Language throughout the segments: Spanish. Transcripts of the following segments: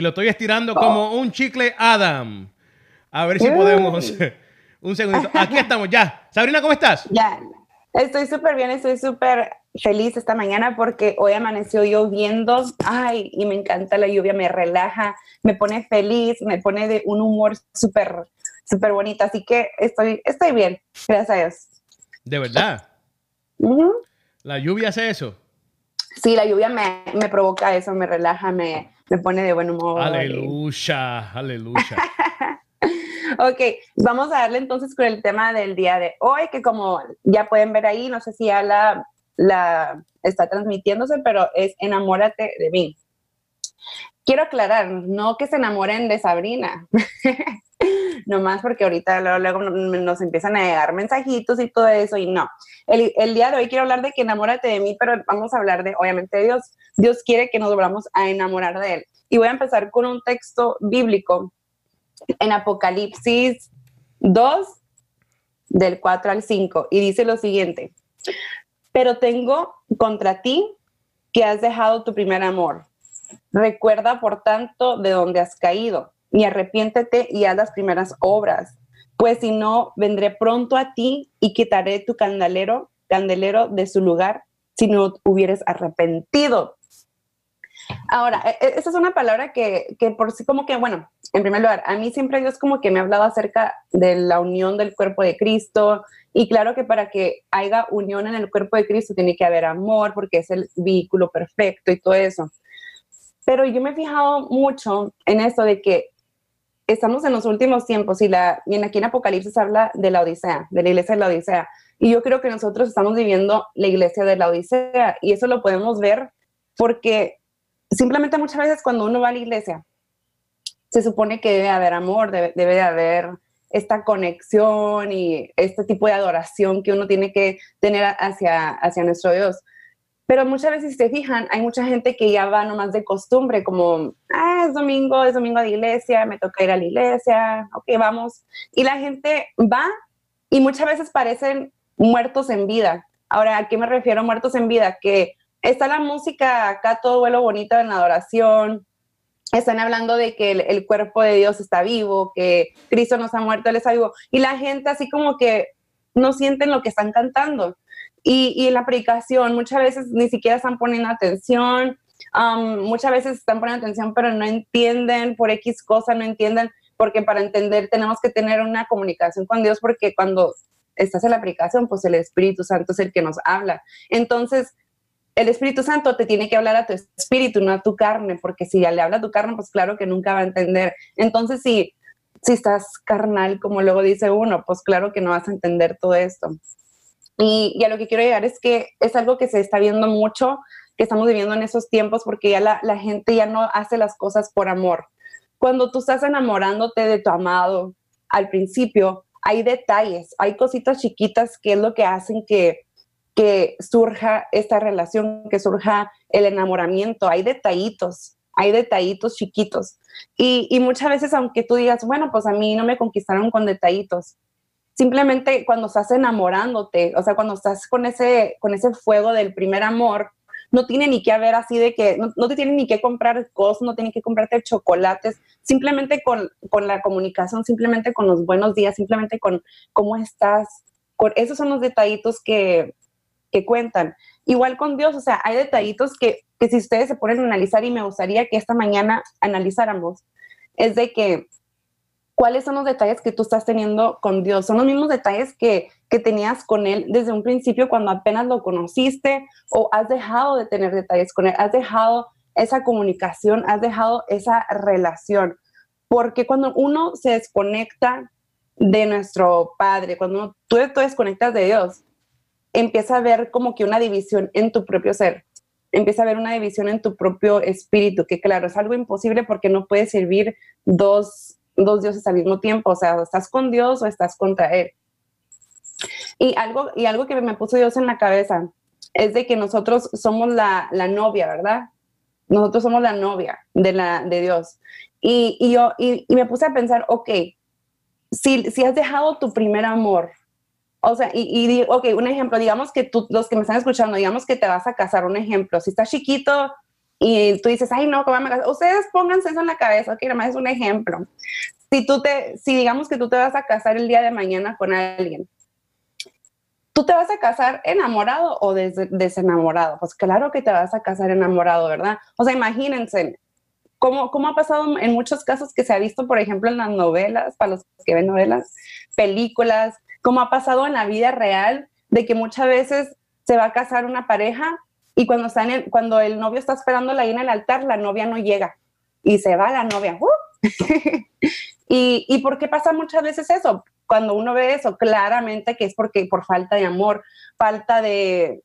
y lo estoy estirando como un chicle Adam. A ver si podemos. un segundito. Aquí estamos ya. Sabrina, ¿cómo estás? Ya. Estoy súper bien, estoy súper feliz esta mañana porque hoy amaneció lloviendo. Ay, y me encanta la lluvia, me relaja, me pone feliz, me pone de un humor súper, súper bonito. Así que estoy, estoy bien, gracias a Dios. ¿De verdad? ¿La lluvia hace eso? Sí, la lluvia me, me provoca eso, me relaja, me, me pone de buen humor. Aleluya, aleluya. ok, vamos a darle entonces con el tema del día de hoy, que como ya pueden ver ahí, no sé si ya la, la está transmitiéndose, pero es enamórate de mí. Quiero aclarar, no que se enamoren de Sabrina, nomás porque ahorita luego, nos empiezan a llegar mensajitos y todo eso, y no. El, día de hoy quiero hablar de que enamórate de mí, pero vamos a hablar de, obviamente, Dios. Dios quiere que nos volvamos a enamorar de Él. Y voy a empezar con un texto bíblico en Apocalipsis 2, del 4 al 5, y dice lo siguiente, pero tengo contra ti que has dejado tu primer amor. Recuerda, por tanto, de dónde has caído y arrepiéntete y haz las primeras obras, pues si no, vendré pronto a ti y quitaré tu candelero, candelero de su lugar si no hubieres arrepentido. Ahora, e, e, esa es una palabra que, que, por sí como que, bueno, en primer lugar, a mí siempre Dios como que me ha hablado acerca de la unión del cuerpo de Cristo y claro que para que haya unión en el cuerpo de Cristo tiene que haber amor porque es el vehículo perfecto y todo eso. Pero yo me he fijado mucho en eso de que estamos en los últimos tiempos y, la, y aquí en Apocalipsis habla de la Odisea, de la iglesia de la Odisea. Y yo creo que nosotros estamos viviendo la iglesia de la Odisea y eso lo podemos ver porque simplemente muchas veces cuando uno va a la iglesia, se supone que debe haber amor, debe, de haber esta conexión y este tipo de adoración que uno tiene que tener hacia, hacia nuestro Dios. Pero muchas veces, si se fijan, hay mucha gente que ya va nomás de costumbre, como, ah, es domingo, es domingo de iglesia, me toca ir a la iglesia, ok, vamos. Y la gente va y muchas veces parecen muertos en vida. Ahora, ¿a qué me refiero muertos en vida? Que está la música acá, todo vuelo bonito en la adoración, están hablando de que el, cuerpo de Dios está vivo, que Cristo nos ha muerto, Él está vivo, y la gente así como que no sienten lo que están cantando. Y, en la predicación muchas veces ni siquiera están poniendo atención, um, muchas veces están poniendo atención, pero no entienden por X cosa, no entienden, porque para entender tenemos que tener una comunicación con Dios, porque cuando estás en la aplicación, pues el Espíritu Santo es el que nos habla. Entonces, el Espíritu Santo te tiene que hablar a tu espíritu, no a tu carne, porque si ya le habla a tu carne, pues claro que nunca va a entender. Entonces, si, si estás carnal, como luego dice uno, pues claro que no vas a entender todo esto. Y, a lo que quiero llegar es que es algo que se está viendo mucho, que estamos viviendo en esos tiempos, porque ya la, gente ya no hace las cosas por amor. Cuando tú estás enamorándote de tu amado al principio, hay detalles, hay cositas chiquitas que es lo que hacen que, que surja esta relación, que surja el enamoramiento. Hay detallitos, hay detallitos chiquitos. Y, y, muchas veces, aunque tú digas, bueno, pues a mí no me conquistaron con detallitos, simplemente cuando estás enamorándote, o sea, cuando estás con ese, con ese fuego del primer amor, no tiene ni que haber así de que, no, te tienen ni que comprar cosas, no tienen que comprarte chocolates, simplemente con, con la comunicación, simplemente con los buenos días, simplemente con cómo estás, con, esos son los detallitos que, que cuentan. Igual con Dios, o sea, hay detallitos que, que si ustedes se ponen a analizar y me gustaría que esta mañana analizáramos, es de que cuáles son los detalles que tú estás teniendo con Dios. Son los mismos detalles que, que tenías con Él desde un principio cuando apenas lo conociste o has dejado de tener detalles con Él, has dejado esa comunicación, has dejado esa relación. Porque cuando uno se desconecta de nuestro Padre, cuando tú te desconectas de Dios, empieza a ver como que una división en tu propio ser, empieza a ver una división en tu propio espíritu, que claro, es algo imposible porque no puedes servir dos, dos dioses al mismo tiempo, o sea, estás con Dios o estás contra Él. Y algo, y algo que me puso Dios en la cabeza es de que nosotros somos la, la novia, ¿verdad? Nosotros somos la novia de, la, de Dios. Y, y yo y, me puse a pensar, ok, si, si has dejado tu primer amor, o sea, y, y, ok, un ejemplo, digamos que tú, los que me están escuchando, digamos que te vas a casar, un ejemplo, si estás chiquito, y tú dices, ay, no, ¿cómo me casar? Ustedes pónganse eso en la cabeza, ok, nada más es un ejemplo. Si tú te, si digamos que tú te vas a casar el día de mañana con alguien, ¿tú te vas a casar enamorado o des desenamorado? Pues claro que te vas a casar enamorado, ¿verdad? O sea, imagínense, ¿cómo, cómo ha pasado en muchos casos que se ha visto, por ejemplo, en las novelas, para los que ven novelas, películas, cómo ha pasado en la vida real, de que muchas veces se va a casar una pareja y cuando, están cuando el novio está esperando ahí en el altar, la novia no llega y se va la novia. ¡uh! y, ¿Y por qué pasa muchas veces eso? Cuando uno ve eso, claramente que es porque por falta de amor, falta de...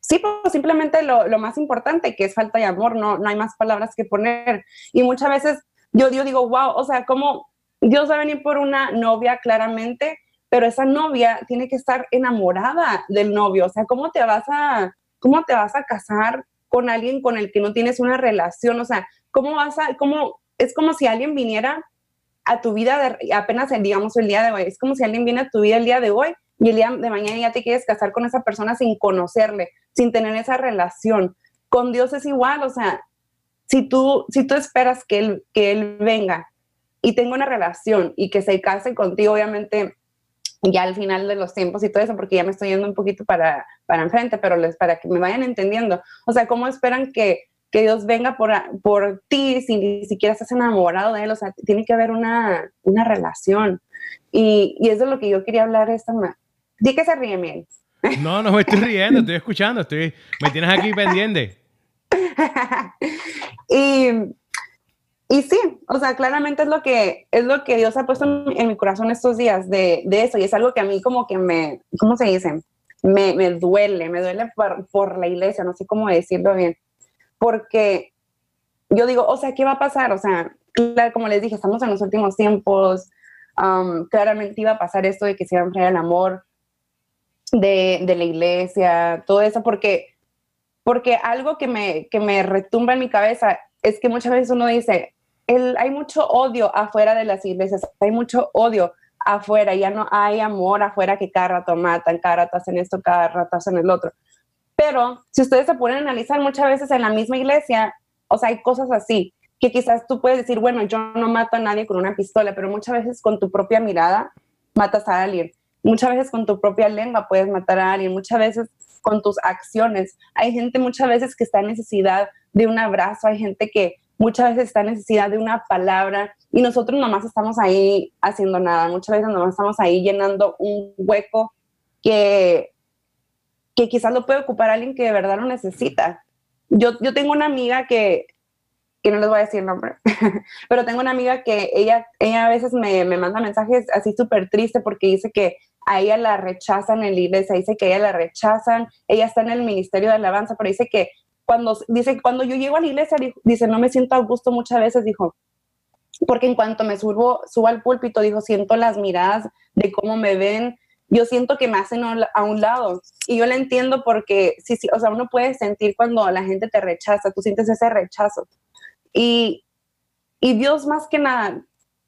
Sí, pues simplemente lo, lo más importante, que es falta de amor, no, no hay más palabras que poner. Y muchas veces yo, yo digo, wow, o sea, como Dios va a venir por una novia claramente, pero esa novia tiene que estar enamorada del novio. O sea, ¿cómo te vas a, ¿cómo te vas a casar con alguien con el que no tienes una relación? O sea, ¿cómo vas a, cómo, es como si alguien viniera a tu vida de, apenas, digamos, el día de hoy, es como si alguien viene a tu vida el día de hoy y el día de mañana ya te quieres casar con esa persona sin conocerle, sin tener esa relación. Con Dios es igual, o sea, si tú, si tú esperas que él, que él venga y tenga una relación y que se case contigo, obviamente ya al final de los tiempos y todo eso, porque ya me estoy yendo un poquito para, para enfrente, pero les, para que me vayan entendiendo. O sea, ¿cómo esperan que, que Dios venga por, por ti si ni siquiera estás enamorado de Él? O sea, tiene que haber una, una relación. Y, y, es de lo que yo quería hablar esta mañana. Di que se ríe, Miel. No, no me estoy riendo, estoy escuchando, estoy, me tienes aquí pendiente. y y sí, o sea, claramente es lo que, es lo que Dios ha puesto en, mi corazón estos días de, de, eso. Y es algo que a mí como que me, ¿cómo se dice? Me, me duele, me duele por, por, la iglesia, no sé cómo decirlo bien. Porque yo digo, o sea, ¿qué va a pasar? O sea, claro, como les dije, estamos en los últimos tiempos. Um, claramente iba a pasar esto de que se iba a enfriar el amor de, de la iglesia, todo eso, porque, porque algo que me, que me retumba en mi cabeza es que muchas veces uno dice, hay mucho odio afuera de las iglesias, hay mucho odio afuera, ya no hay amor afuera que cada rato matan, cada rato hacen esto, cada rato hacen el otro. Pero si ustedes se ponen a analizar muchas veces en la misma iglesia, o sea, hay cosas así, que quizás tú puedes decir, bueno, yo no mato a nadie con una pistola, pero muchas veces con tu propia mirada matas a alguien. Muchas veces con tu propia lengua puedes matar a alguien, muchas veces con tus acciones. Hay gente muchas veces que está en necesidad de un abrazo, hay gente que muchas veces está necesidad de una palabra y nosotros nomás estamos ahí haciendo nada, muchas veces nomás estamos ahí llenando un hueco que, que quizás lo puede ocupar alguien que de verdad lo necesita. Yo, yo tengo una amiga que, que no les voy a decir el nombre, pero tengo una amiga que ella, ella a veces me, me manda mensajes así súper triste porque dice que a ella la rechazan en la iglesia, dice que a ella la rechazan, ella está en el ministerio de alabanza, pero dice que cuando, dice, cuando yo llego a la iglesia, dice, no me siento a gusto muchas veces, dijo, porque en cuanto me subo, subo al púlpito, dijo, siento las miradas de cómo me ven, yo siento que me hacen a un lado. Y yo la entiendo porque, sí, sí, o sea, uno puede sentir cuando la gente te rechaza, tú sientes ese rechazo. Y, y Dios más que nada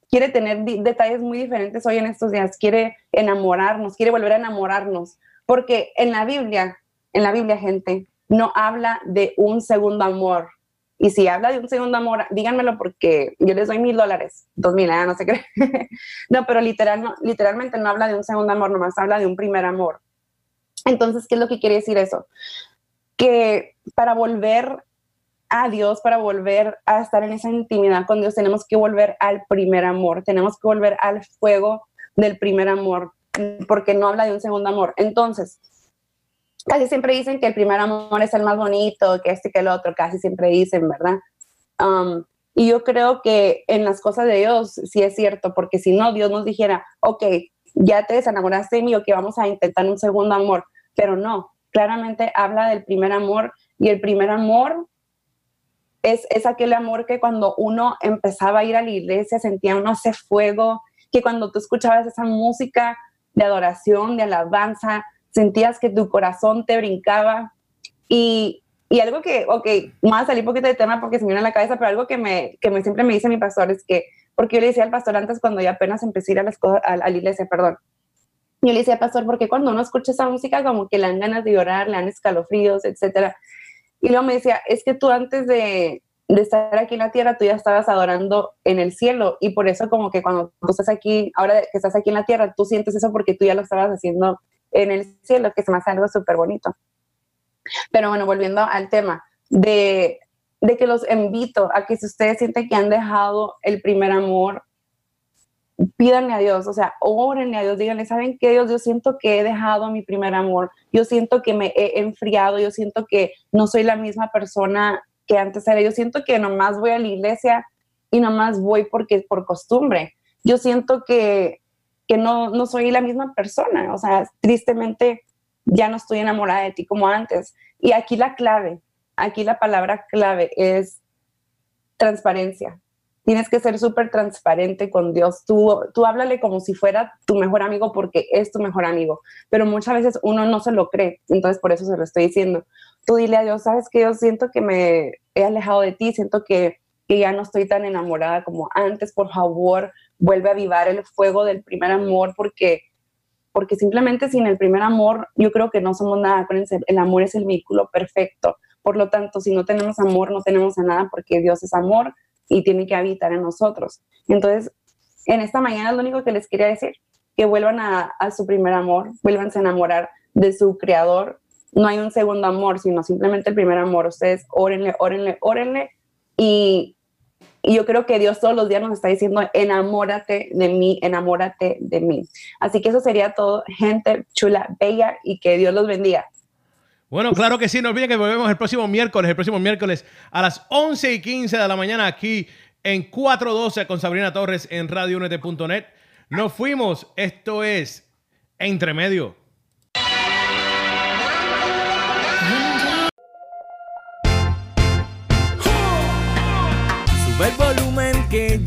quiere tener detalles muy diferentes hoy en estos días, quiere enamorarnos, quiere volver a enamorarnos, porque en la Biblia, en la Biblia, gente, no habla de un segundo amor. Y si habla de un segundo amor, díganmelo porque yo les doy mil dólares, dos mil, ¿eh? no sé qué. no, pero literal, literalmente no habla de un segundo amor, nomás habla de un primer amor. Entonces, ¿qué es lo que quiere decir eso? Que para volver a Dios, para volver a estar en esa intimidad con Dios, tenemos que volver al primer amor, tenemos que volver al fuego del primer amor, porque no habla de un segundo amor. Entonces, casi siempre dicen que el primer amor es el más bonito, que este que el otro, casi siempre dicen, ¿verdad? Um, y yo creo que en las cosas de Dios sí es cierto, porque si no, Dios nos dijera, ok, ya te desenamoraste de mí, que vamos a intentar un segundo amor, pero no, claramente habla del primer amor y el primer amor es, es aquel amor que cuando uno empezaba a ir a la iglesia sentía uno ese fuego, que cuando tú escuchabas esa música de adoración, de alabanza, sentías que tu corazón te brincaba y, y algo que, ok, más a salir un poquito de tema porque se me viene a la cabeza, pero algo que, me, que me, siempre me dice mi pastor es que, porque yo le decía al pastor antes cuando ya apenas empecé a ir a la, a, la iglesia, perdón, yo le decía, pastor, porque cuando uno escucha esa música como que le dan ganas de llorar, le dan escalofríos, etcétera. Y luego me decía, es que tú antes de, de estar aquí en la tierra, tú ya estabas adorando en el cielo y por eso como que cuando tú estás aquí, ahora que estás aquí en la tierra, tú sientes eso porque tú ya lo estabas haciendo en el cielo, que se me hace algo súper bonito. Pero bueno, volviendo al tema de, de que los invito a que si ustedes sienten que han dejado el primer amor, pídanle a Dios, o sea, órenle a Dios, díganle, ¿saben qué Dios? Yo siento que he dejado mi primer amor, yo siento que me he enfriado, yo siento que no soy la misma persona que antes era, yo siento que nomás voy a la iglesia y nomás voy porque por costumbre, yo siento que, que no, no soy la misma persona, o sea, tristemente ya no estoy enamorada de ti como antes. Y aquí la clave, aquí la palabra clave es transparencia tienes que ser súper transparente con Dios. Tú, tú háblale como si fuera tu mejor amigo porque es tu mejor amigo, pero muchas veces uno no se lo cree, entonces por eso se lo estoy diciendo. Tú dile a Dios, sabes que yo siento que me he alejado de ti, siento que, que ya no estoy tan enamorada como antes, por favor, vuelve a avivar el fuego del primer amor porque porque simplemente sin el primer amor yo creo que no somos nada, el amor es el vehículo perfecto. Por lo tanto, si no tenemos amor, no tenemos a nada porque Dios es amor, y tiene que habitar en nosotros. Entonces, en esta mañana lo único que les quería decir, que vuelvan a, su primer amor, vuelvan a enamorar de su creador. No hay un segundo amor, sino simplemente el primer amor. Ustedes órenle, órenle, órenle y, y yo creo que Dios todos los días nos está diciendo, enamórate de mí, enamórate de mí. Así que eso sería todo, gente chula, bella y que Dios los bendiga. Bueno, claro que sí, no olviden que volvemos el próximo miércoles, el próximo miércoles a las 11 y 15 de la mañana aquí en 412 con Sabrina Torres en radiounete.net. Nos fuimos, esto es Entre Medio.